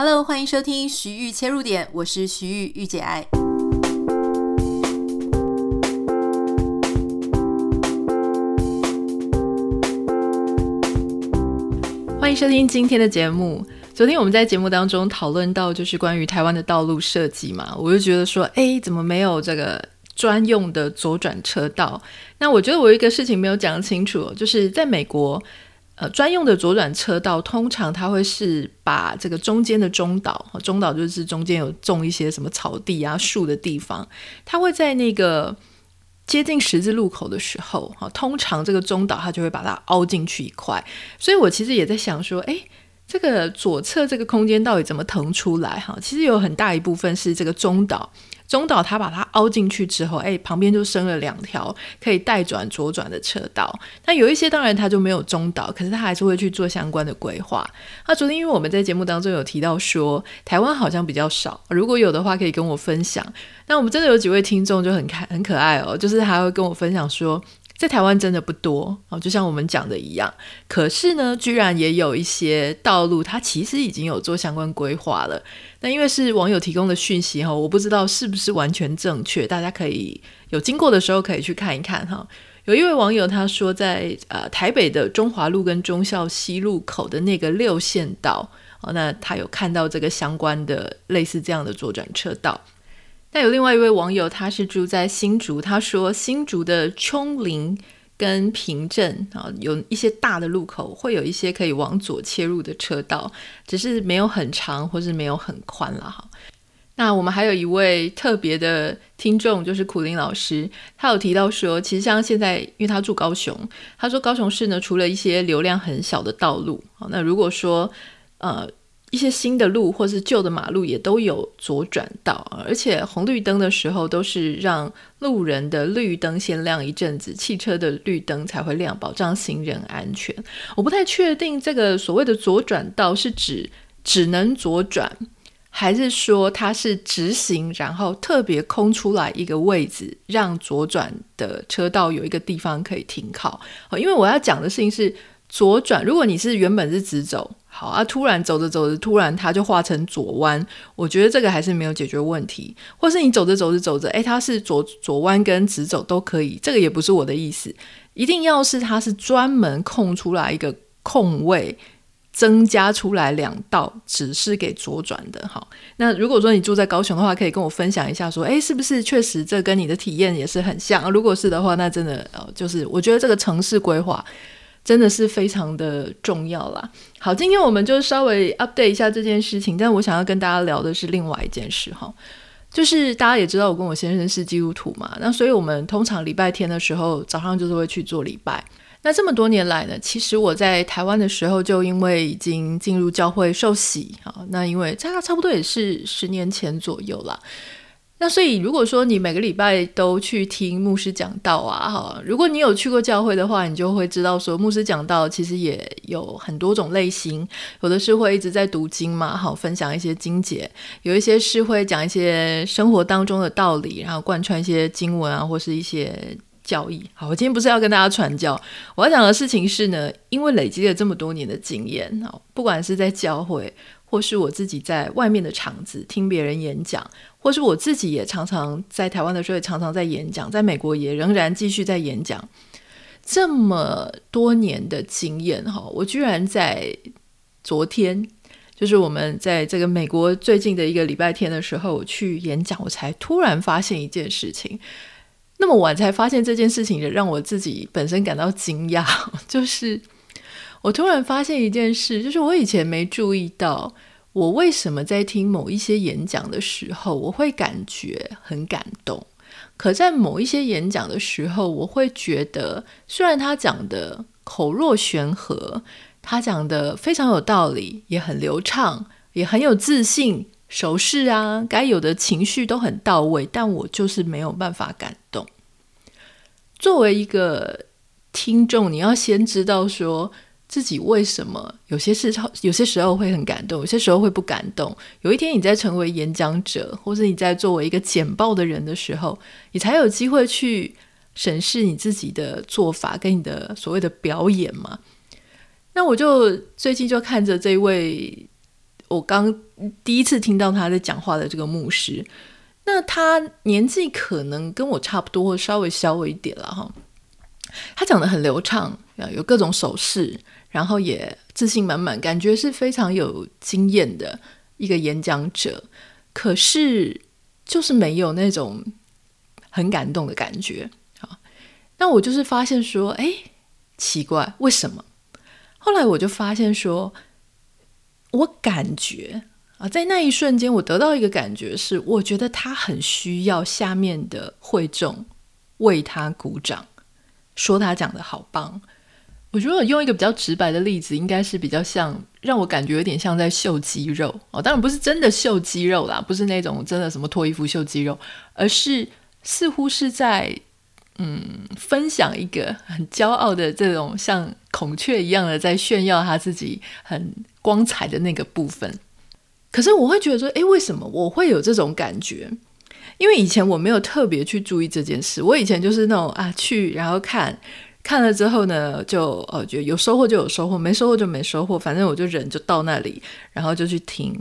Hello，欢迎收听徐玉切入点，我是徐玉御姐爱。欢迎收听今天的节目。昨天我们在节目当中讨论到，就是关于台湾的道路设计嘛，我就觉得说，哎，怎么没有这个专用的左转车道？那我觉得我有一个事情没有讲清楚，就是在美国。呃，专用的左转车道通常它会是把这个中间的中岛，中岛就是中间有种一些什么草地啊、树的地方，它会在那个接近十字路口的时候，哈，通常这个中岛它就会把它凹进去一块。所以我其实也在想说，诶，这个左侧这个空间到底怎么腾出来？哈，其实有很大一部分是这个中岛。中岛它把它凹进去之后，哎，旁边就生了两条可以带转左转的车道。那有一些当然它就没有中岛，可是它还是会去做相关的规划。那昨天因为我们在节目当中有提到说，台湾好像比较少，如果有的话可以跟我分享。那我们真的有几位听众就很开很可爱哦，就是还会跟我分享说。在台湾真的不多哦，就像我们讲的一样。可是呢，居然也有一些道路，它其实已经有做相关规划了。那因为是网友提供的讯息哈，我不知道是不是完全正确，大家可以有经过的时候可以去看一看哈。有一位网友他说在，呃台北的中华路跟忠孝西路口的那个六线道哦，那他有看到这个相关的类似这样的左转车道。那有另外一位网友，他是住在新竹，他说新竹的芎林跟平镇啊，有一些大的路口会有一些可以往左切入的车道，只是没有很长或是没有很宽了哈。那我们还有一位特别的听众，就是苦林老师，他有提到说，其实像现在，因为他住高雄，他说高雄市呢，除了一些流量很小的道路，那如果说呃。一些新的路或是旧的马路也都有左转道，而且红绿灯的时候都是让路人的绿灯先亮一阵子，汽车的绿灯才会亮，保障行人安全。我不太确定这个所谓的左转道是指只能左转，还是说它是直行，然后特别空出来一个位置，让左转的车道有一个地方可以停靠。因为我要讲的事情是左转，如果你是原本是直走。好啊！突然走着走着，突然它就画成左弯，我觉得这个还是没有解决问题。或是你走着走着走着，诶，它是左左弯跟直走都可以，这个也不是我的意思。一定要是它是专门空出来一个空位，增加出来两道，只是给左转的。好，那如果说你住在高雄的话，可以跟我分享一下，说，诶，是不是确实这跟你的体验也是很像？如果是的话，那真的呃，就是我觉得这个城市规划。真的是非常的重要啦。好，今天我们就稍微 update 一下这件事情，但我想要跟大家聊的是另外一件事哈，就是大家也知道我跟我先生是基督徒嘛，那所以我们通常礼拜天的时候早上就是会去做礼拜。那这么多年来呢，其实我在台湾的时候就因为已经进入教会受洗啊，那因为差差不多也是十年前左右啦。那所以，如果说你每个礼拜都去听牧师讲道啊，哈，如果你有去过教会的话，你就会知道说，牧师讲道其实也有很多种类型，有的是会一直在读经嘛，好，分享一些经节；有一些是会讲一些生活当中的道理，然后贯穿一些经文啊，或是一些教义。好，我今天不是要跟大家传教，我要讲的事情是呢，因为累积了这么多年的经验，好，不管是在教会。或是我自己在外面的场子听别人演讲，或是我自己也常常在台湾的时候也常常在演讲，在美国也仍然继续在演讲。这么多年的经验哈，我居然在昨天，就是我们在这个美国最近的一个礼拜天的时候去演讲，我才突然发现一件事情。那么晚才发现这件事情，也让我自己本身感到惊讶，就是。我突然发现一件事，就是我以前没注意到，我为什么在听某一些演讲的时候，我会感觉很感动；可在某一些演讲的时候，我会觉得，虽然他讲的口若悬河，他讲的非常有道理，也很流畅，也很有自信，手势啊，该有的情绪都很到位，但我就是没有办法感动。作为一个听众，你要先知道说。自己为什么有些时候有些时候会很感动，有些时候会不感动？有一天你在成为演讲者，或者你在作为一个简报的人的时候，你才有机会去审视你自己的做法跟你的所谓的表演嘛。那我就最近就看着这位我刚第一次听到他在讲话的这个牧师。那他年纪可能跟我差不多，稍微小我一点了哈。他讲得很流畅，有各种手势，然后也自信满满，感觉是非常有经验的一个演讲者。可是就是没有那种很感动的感觉啊。那我就是发现说，哎，奇怪，为什么？后来我就发现说，我感觉。啊，在那一瞬间，我得到一个感觉是，我觉得他很需要下面的会众为他鼓掌，说他讲的好棒。我觉得我用一个比较直白的例子，应该是比较像，让我感觉有点像在秀肌肉哦，当然不是真的秀肌肉啦，不是那种真的什么脱衣服秀肌肉，而是似乎是在嗯分享一个很骄傲的这种像孔雀一样的在炫耀他自己很光彩的那个部分。可是我会觉得说，诶，为什么我会有这种感觉？因为以前我没有特别去注意这件事。我以前就是那种啊，去然后看，看了之后呢，就呃，觉得有收获就有收获，没收获就没收获，反正我就人就到那里，然后就去听。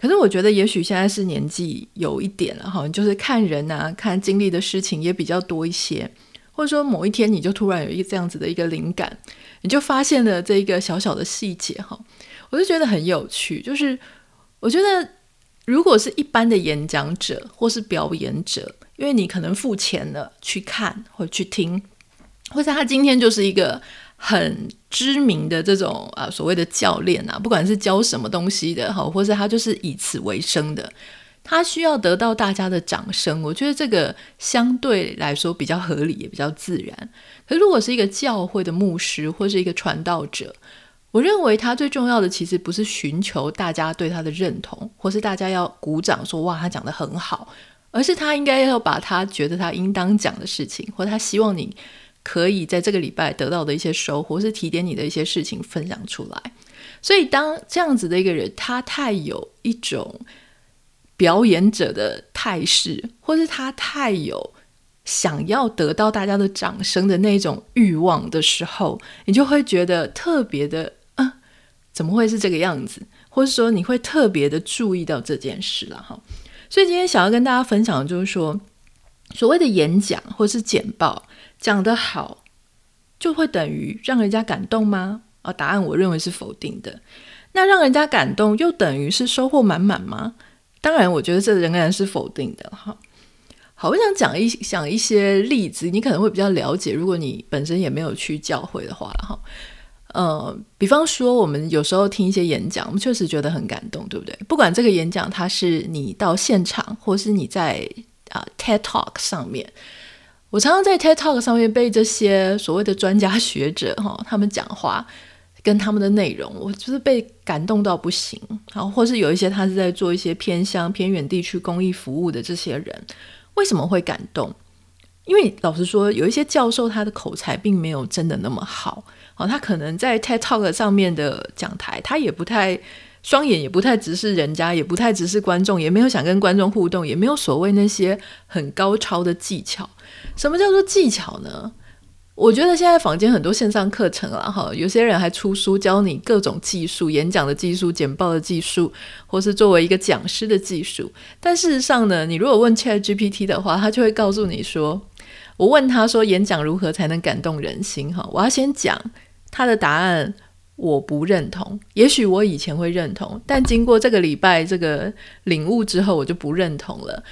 可是我觉得，也许现在是年纪有一点了哈，就是看人啊，看经历的事情也比较多一些，或者说某一天你就突然有一个这样子的一个灵感，你就发现了这一个小小的细节哈，我就觉得很有趣，就是。我觉得，如果是一般的演讲者或是表演者，因为你可能付钱了去看或去听，或者他今天就是一个很知名的这种啊所谓的教练啊，不管是教什么东西的哈，或者他就是以此为生的，他需要得到大家的掌声。我觉得这个相对来说比较合理，也比较自然。可如果是一个教会的牧师或是一个传道者，我认为他最重要的其实不是寻求大家对他的认同，或是大家要鼓掌说哇他讲得很好，而是他应该要把他觉得他应当讲的事情，或者他希望你可以在这个礼拜得到的一些收获，或是提点你的一些事情分享出来。所以当这样子的一个人，他太有一种表演者的态势，或是他太有想要得到大家的掌声的那种欲望的时候，你就会觉得特别的。怎么会是这个样子？或者说你会特别的注意到这件事了哈？所以今天想要跟大家分享的就是说，所谓的演讲或是简报讲得好，就会等于让人家感动吗？啊，答案我认为是否定的。那让人家感动又等于是收获满满吗？当然，我觉得这仍然是否定的哈。好，我想讲一讲一些例子，你可能会比较了解。如果你本身也没有去教会的话哈。呃，比方说，我们有时候听一些演讲，我们确实觉得很感动，对不对？不管这个演讲它是你到现场，或是你在啊、TED Talk 上面，我常常在 TED Talk 上面被这些所谓的专家学者哈、他们讲话跟他们的内容，我就是被感动到不行。然后，或是有一些他是在做一些偏乡偏远地区公益服务的这些人，为什么会感动？因为老实说，有一些教授他的口才并没有真的那么好。哦，他可能在 TED Talk 上面的讲台，他也不太双眼，也不太直视人家，也不太直视观众，也没有想跟观众互动，也没有所谓那些很高超的技巧。什么叫做技巧呢？我觉得现在坊间很多线上课程啊，哈，有些人还出书教你各种技术，演讲的技术、简报的技术，或是作为一个讲师的技术。但事实上呢，你如果问 ChatGPT 的话，他就会告诉你说。我问他说：“演讲如何才能感动人心？”哈，我要先讲他的答案，我不认同。也许我以前会认同，但经过这个礼拜这个领悟之后，我就不认同了。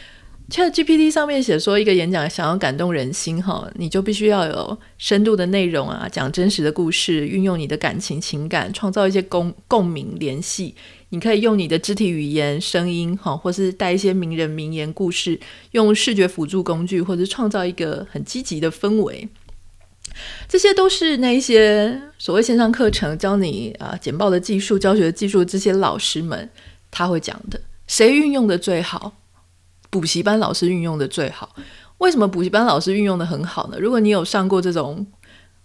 ChatGPT 上面写说，一个演讲想要感动人心，哈，你就必须要有深度的内容啊，讲真实的故事，运用你的感情情感，创造一些共共鸣联系。你可以用你的肢体语言、声音，哈，或是带一些名人名言故事，用视觉辅助工具，或者创造一个很积极的氛围。这些都是那些所谓线上课程教你啊简报的技术、教学的技术，这些老师们他会讲的。谁运用的最好？补习班老师运用的最好。为什么补习班老师运用的很好呢？如果你有上过这种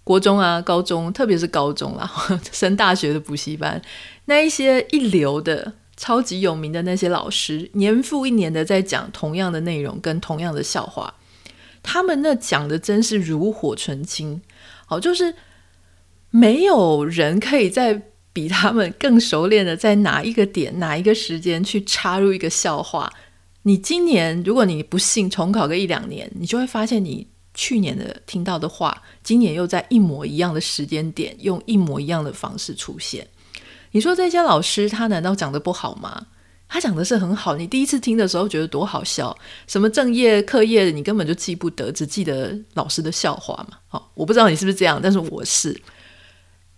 国中啊、高中，特别是高中啦，升大学的补习班。那一些一流的、超级有名的那些老师，年复一年的在讲同样的内容跟同样的笑话，他们那讲的真是炉火纯青。好，就是没有人可以在比他们更熟练的在哪一个点、哪一个时间去插入一个笑话。你今年如果你不信，重考个一两年，你就会发现你去年的听到的话，今年又在一模一样的时间点，用一模一样的方式出现。你说这些老师他难道讲的不好吗？他讲的是很好。你第一次听的时候觉得多好笑，什么正业课业你根本就记不得，只记得老师的笑话嘛。哦，我不知道你是不是这样，但是我是。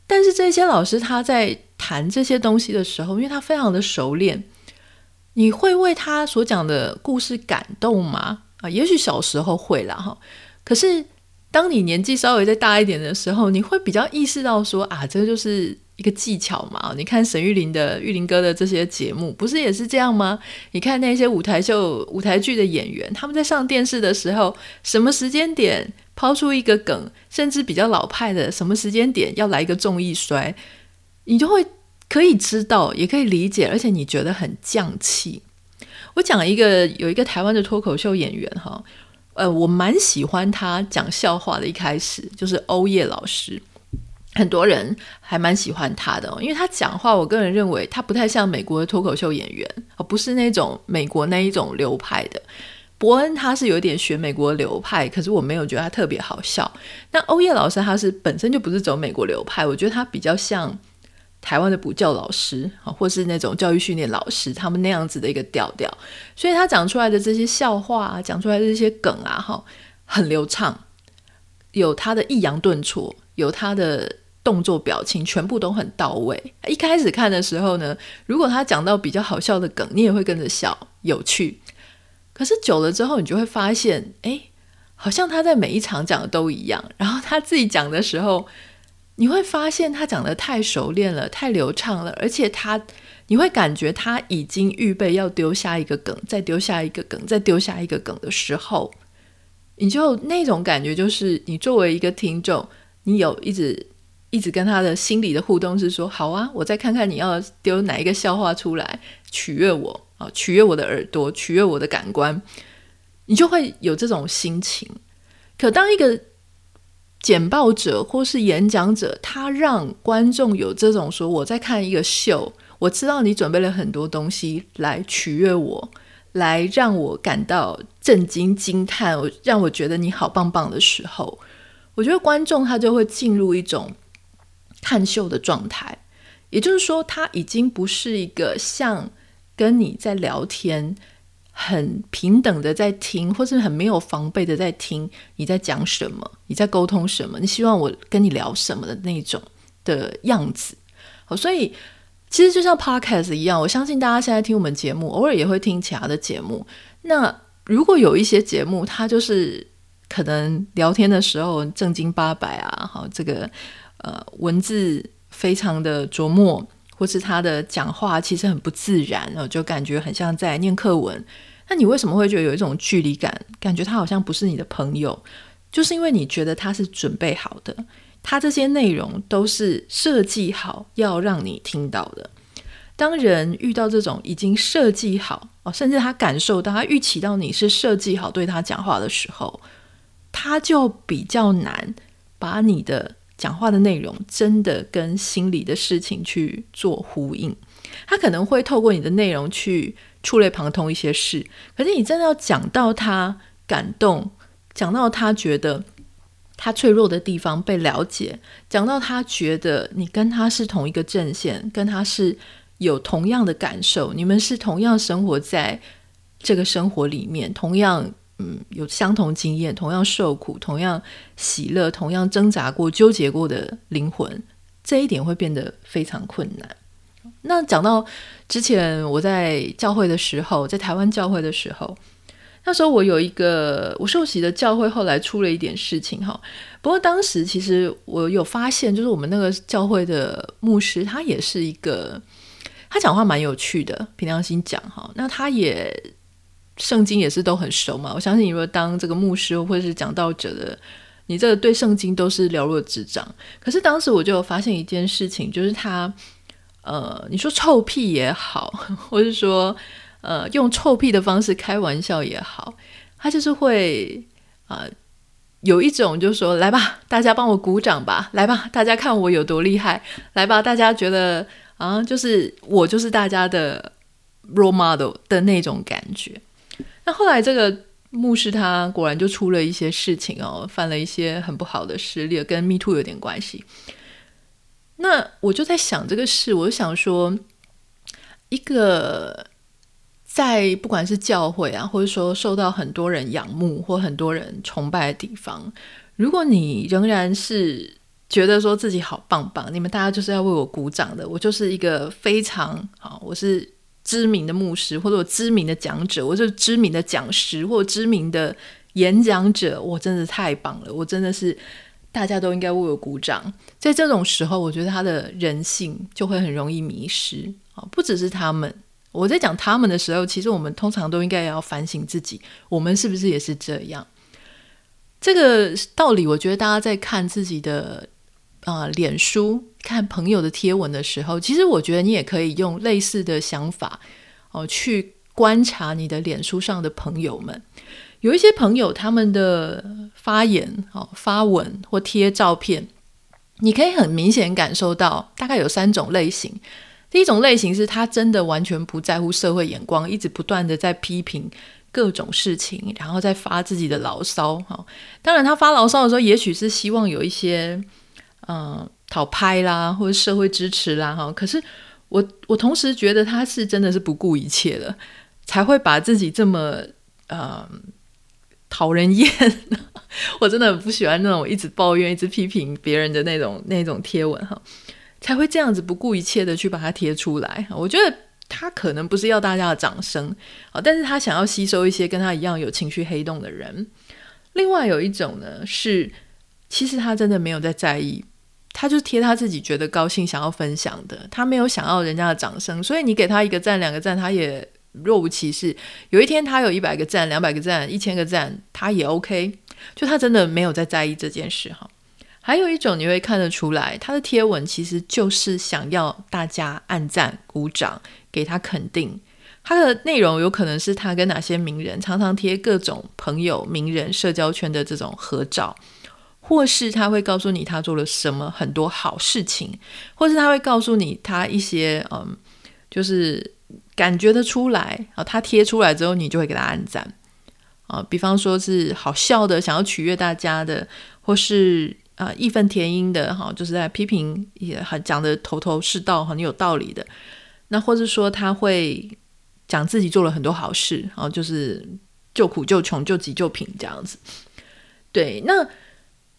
但是这些老师他在谈这些东西的时候，因为他非常的熟练，你会为他所讲的故事感动吗？啊，也许小时候会啦哈。可是当你年纪稍微再大一点的时候，你会比较意识到说啊，这就是一个技巧嘛。你看沈玉琳的玉林哥的这些节目，不是也是这样吗？你看那些舞台秀、舞台剧的演员，他们在上电视的时候，什么时间点？抛出一个梗，甚至比较老派的，什么时间点要来一个重易摔，你就会可以知道，也可以理解，而且你觉得很降气。我讲一个有一个台湾的脱口秀演员哈，呃，我蛮喜欢他讲笑话的。一开始就是欧叶老师，很多人还蛮喜欢他的，因为他讲话，我个人认为他不太像美国的脱口秀演员，而不是那种美国那一种流派的。伯恩他是有点学美国流派，可是我没有觉得他特别好笑。那欧叶老师他是本身就不是走美国流派，我觉得他比较像台湾的补教老师啊，或是那种教育训练老师，他们那样子的一个调调。所以他讲出来的这些笑话啊，讲出来的这些梗啊，哈，很流畅，有他的抑扬顿挫，有他的动作表情，全部都很到位。一开始看的时候呢，如果他讲到比较好笑的梗，你也会跟着笑，有趣。可是久了之后，你就会发现，哎，好像他在每一场讲的都一样。然后他自己讲的时候，你会发现他讲的太熟练了，太流畅了，而且他，你会感觉他已经预备要丢下一个梗，再丢下一个梗，再丢下一个梗的时候，你就那种感觉，就是你作为一个听众，你有一直一直跟他的心理的互动是说，好啊，我再看看你要丢哪一个笑话出来取悦我。啊，取悦我的耳朵，取悦我的感官，你就会有这种心情。可当一个简报者或是演讲者，他让观众有这种说：“我在看一个秀，我知道你准备了很多东西来取悦我，来让我感到震惊、惊叹，让我觉得你好棒棒的时候，我觉得观众他就会进入一种看秀的状态。也就是说，他已经不是一个像。跟你在聊天，很平等的在听，或是很没有防备的在听你在讲什么，你在沟通什么，你希望我跟你聊什么的那种的样子。好，所以其实就像 Podcast 一样，我相信大家现在听我们节目，偶尔也会听其他的节目。那如果有一些节目，它就是可能聊天的时候正经八百啊，好，这个呃文字非常的琢磨。或是他的讲话其实很不自然，然后就感觉很像在念课文。那你为什么会觉得有一种距离感？感觉他好像不是你的朋友，就是因为你觉得他是准备好的，他这些内容都是设计好要让你听到的。当人遇到这种已经设计好哦，甚至他感受到他预期到你是设计好对他讲话的时候，他就比较难把你的。讲话的内容真的跟心里的事情去做呼应，他可能会透过你的内容去触类旁通一些事，可是你真的要讲到他感动，讲到他觉得他脆弱的地方被了解，讲到他觉得你跟他是同一个阵线，跟他是有同样的感受，你们是同样生活在这个生活里面，同样。嗯，有相同经验，同样受苦，同样喜乐，同样挣扎过、纠结过的灵魂，这一点会变得非常困难。那讲到之前我在教会的时候，在台湾教会的时候，那时候我有一个我受洗的教会，后来出了一点事情哈。不过当时其实我有发现，就是我们那个教会的牧师，他也是一个，他讲话蛮有趣的，凭良心讲哈。那他也。圣经也是都很熟嘛，我相信你如果当这个牧师或者是讲道者的，你这个对圣经都是了若指掌。可是当时我就发现一件事情，就是他，呃，你说臭屁也好，或是说，呃，用臭屁的方式开玩笑也好，他就是会啊、呃，有一种就是说，来吧，大家帮我鼓掌吧，来吧，大家看我有多厉害，来吧，大家觉得啊，就是我就是大家的 role model 的那种感觉。那后来这个牧师他果然就出了一些事情哦，犯了一些很不好的事例，跟 Me Too 有点关系。那我就在想这个事，我就想说，一个在不管是教会啊，或者说受到很多人仰慕或很多人崇拜的地方，如果你仍然是觉得说自己好棒棒，你们大家就是要为我鼓掌的，我就是一个非常好，我是知名的牧师，或者我知名的讲者，我是知名的讲师，或知名的演讲者，我真的太棒了，我真的是。大家都应该为我鼓掌。在这种时候，我觉得他的人性就会很容易迷失啊！不只是他们，我在讲他们的时候，其实我们通常都应该要反省自己，我们是不是也是这样？这个道理，我觉得大家在看自己的啊、脸书、看朋友的贴文的时候，其实我觉得你也可以用类似的想法哦、去观察你的脸书上的朋友们。有一些朋友，他们的发言、哦发文或贴照片，你可以很明显感受到，大概有三种类型。第一种类型是他真的完全不在乎社会眼光，一直不断的在批评各种事情，然后再发自己的牢骚。哈，当然他发牢骚的时候，也许是希望有一些嗯讨拍啦，或者社会支持啦。哈，可是我我同时觉得他是真的是不顾一切了，才会把自己这么嗯。讨人厌，我真的很不喜欢那种一直抱怨、一直批评别人的那种那种贴文哈，才会这样子不顾一切的去把它贴出来。我觉得他可能不是要大家的掌声啊，但是他想要吸收一些跟他一样有情绪黑洞的人。另外有一种呢是，其实他真的没有在在意，他就贴他自己觉得高兴、想要分享的，他没有想要人家的掌声，所以你给他一个赞、两个赞，他也。若无其事，有一天他有一百个赞、两百个赞、一千个赞，他也 OK。就他真的没有在在意这件事哈。还有一种你会看得出来，他的贴文其实就是想要大家按赞、鼓掌，给他肯定。他的内容有可能是他跟哪些名人常常贴各种朋友、名人、社交圈的这种合照，或是他会告诉你他做了什么很多好事情，或是他会告诉你他一些嗯，就是。感觉得出来啊，他贴出来之后，你就会给他按赞啊。比方说是好笑的，想要取悦大家的，或是啊义愤填膺的哈，就是在批评也很讲得头头是道，很有道理的。那或者说他会讲自己做了很多好事，然后就是救苦救穷救急救贫这样子。对，那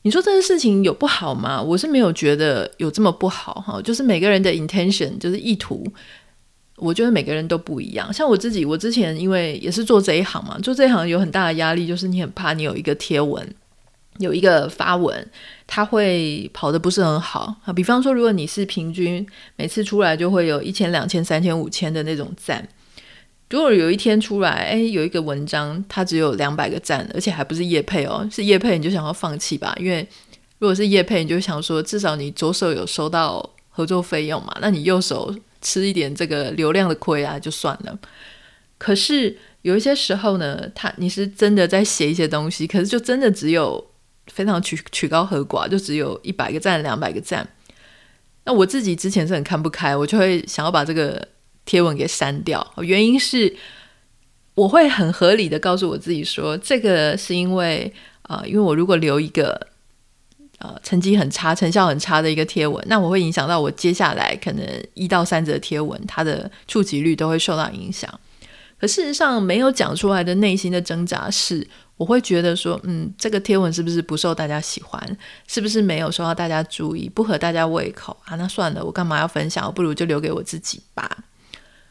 你说这个事情有不好吗？我是没有觉得有这么不好哈，就是每个人的 intention 就是意图。我觉得每个人都不一样，像我自己，我之前因为也是做这一行嘛，做这一行有很大的压力，就是你很怕你有一个贴文，有一个发文，它会跑得不是很好啊。比方说，如果你是平均每次出来就会有一千、两千、三千、五千的那种赞，如果有一天出来，哎，有一个文章它只有两百个赞，而且还不是业配哦，是业配你就想要放弃吧？因为如果是业配，你就想说至少你左手有收到合作费用嘛，那你右手。吃一点这个流量的亏啊，就算了。可是有一些时候呢，他你是真的在写一些东西，可是就真的只有非常曲曲高和寡，就只有一百个赞、两百个赞。那我自己之前是很看不开，我就会想要把这个贴文给删掉。原因是我会很合理的告诉我自己说，这个是因为啊、呃，因为我如果留一个。呃，成绩很差、成效很差的一个贴文，那我会影响到我接下来可能一到三则贴文，它的触及率都会受到影响。可事实上，没有讲出来的内心的挣扎是，我会觉得说，嗯，这个贴文是不是不受大家喜欢？是不是没有受到大家注意？不合大家胃口啊？那算了，我干嘛要分享？我不如就留给我自己吧。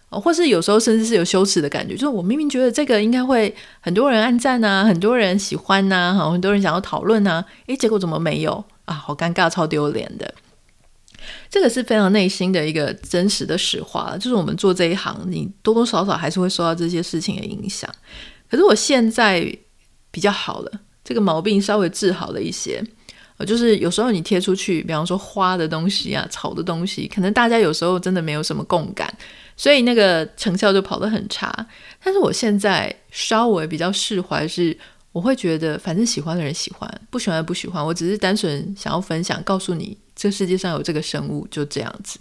哦，或是有时候甚至是有羞耻的感觉，就是我明明觉得这个应该会很多人按赞啊，很多人喜欢呐，哈，很多人想要讨论呐，诶，结果怎么没有啊？好尴尬，超丢脸的。这个是非常内心的一个真实的实话，就是我们做这一行，你多多少少还是会受到这些事情的影响。可是我现在比较好了，这个毛病稍微治好了一些。呃，就是有时候你贴出去，比方说花的东西啊、草的东西，可能大家有时候真的没有什么共感。所以那个成效就跑得很差，但是我现在稍微比较释怀，是我会觉得反正喜欢的人喜欢，不喜欢的不喜欢。我只是单纯想要分享，告诉你这世界上有这个生物，就这样子。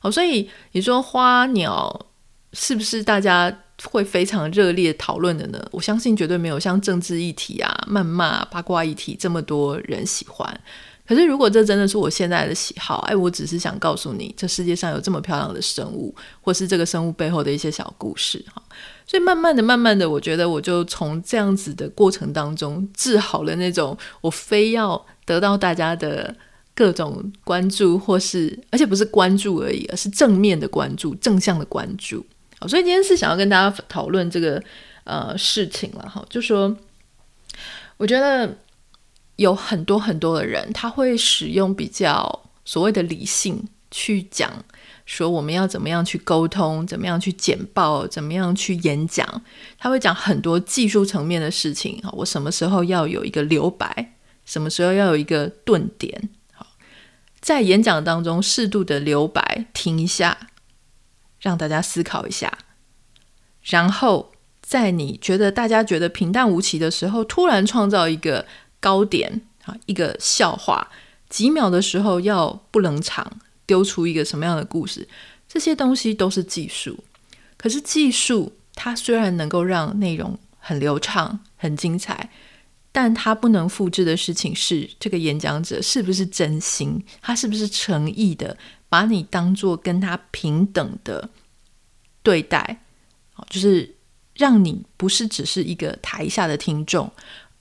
好，所以你说花鸟是不是大家会非常热烈讨论的呢？我相信绝对没有像政治议题啊、谩骂、八卦议题这么多人喜欢。可是如果这真的是我现在的喜好，哎，我只是想告诉你，这世界上有这么漂亮的生物，或是这个生物背后的一些小故事哈。所以慢慢的、慢慢的，我觉得我就从这样子的过程当中治好了那种我非要得到大家的。各种关注，或是而且不是关注而已，而是正面的关注、正向的关注。好，所以今天是想要跟大家讨论这个呃事情了哈，就说我觉得有很多很多的人，他会使用比较所谓的理性去讲，说我们要怎么样去沟通，怎么样去简报，怎么样去演讲，他会讲很多技术层面的事情。我什么时候要有一个留白，什么时候要有一个顿点。在演讲当中，适度的留白，停一下，让大家思考一下，然后在你觉得大家觉得平淡无奇的时候，突然创造一个高点啊，一个笑话，几秒的时候要不冷场，丢出一个什么样的故事，这些东西都是技术。可是技术它虽然能够让内容很流畅、很精彩。但它不能复制的事情是，这个演讲者是不是真心？他是不是诚意的把你当做跟他平等的对待？就是让你不是只是一个台下的听众，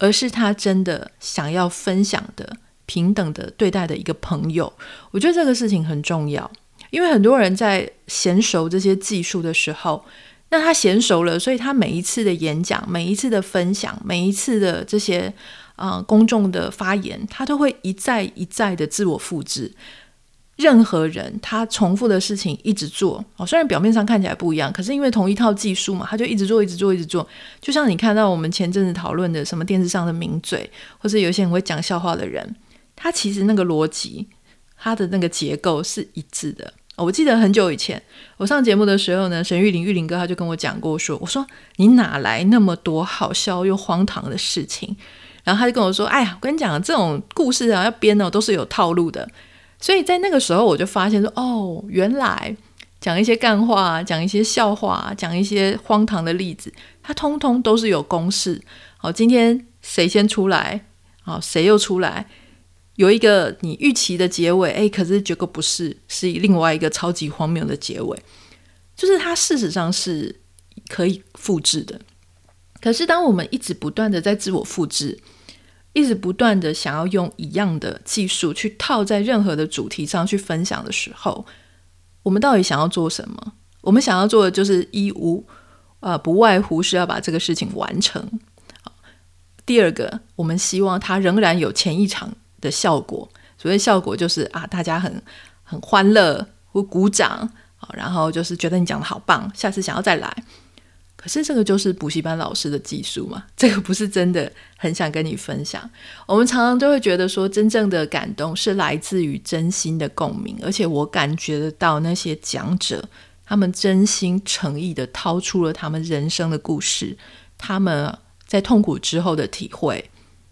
而是他真的想要分享的平等的对待的一个朋友。我觉得这个事情很重要，因为很多人在娴熟这些技术的时候。那他娴熟了，所以他每一次的演讲、每一次的分享、每一次的这些啊、公众的发言，他都会一再一再的自我复制。任何人他重复的事情一直做哦，虽然表面上看起来不一样，可是因为同一套技术嘛，他就一直做、一直做、一直做。就像你看到我们前阵子讨论的什么电视上的名嘴，或是有些人会讲笑话的人，他其实那个逻辑、他的那个结构是一致的。我记得很久以前，我上节目的时候呢，沈玉林、玉林哥他就跟我讲过说，我说你哪来那么多好笑又荒唐的事情？然后他就跟我说，哎呀，我跟你讲，这种故事啊要编的都是有套路的。所以在那个时候，我就发现说，哦，原来讲一些干话，讲一些笑话，讲一些荒唐的例子，它通通都是有公式。好，今天谁先出来？好，谁又出来？有一个你预期的结尾，诶，可是结果不是，是另外一个超级荒谬的结尾，就是它事实上是可以复制的。可是当我们一直不断的在自我复制，一直不断的想要用一样的技术去套在任何的主题上去分享的时候，我们到底想要做什么？我们想要做的就是一无，呃，不外乎是要把这个事情完成。第二个，我们希望它仍然有前一场的效果，所谓效果就是啊，大家很很欢乐，会鼓掌，然后就是觉得你讲得好棒，下次想要再来。可是这个就是补习班老师的技术嘛，这个不是真的很想跟你分享。我们常常都会觉得说，真正的感动是来自于真心的共鸣，而且我感觉得到那些讲者，他们真心诚意的掏出了他们人生的故事，他们在痛苦之后的体会，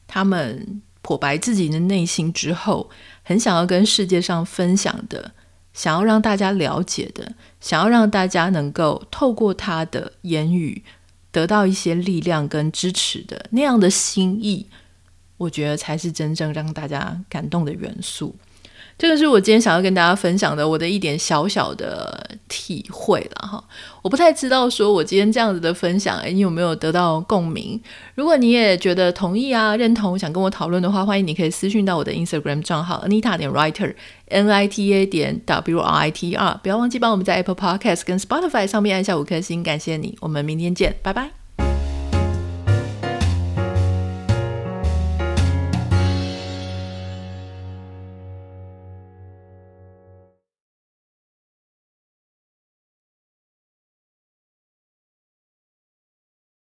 他们。剖白自己的内心之后，很想要跟世界上分享的，想要让大家了解的，想要让大家能够透过他的言语得到一些力量跟支持的那样的心意，我觉得才是真正让大家感动的元素。这个是我今天想要跟大家分享的我的一点小小的体会了哈，我不太知道说我今天这样子的分享，诶，你有没有得到共鸣？如果你也觉得同意啊、认同，想跟我讨论的话，欢迎你可以私讯到我的 Instagram 账号 Anita 点 Writer，N I T A 点 W R I T R，不要忘记帮我们在 Apple Podcast 跟 Spotify 上面按下五颗星，感谢你，我们明天见，拜拜。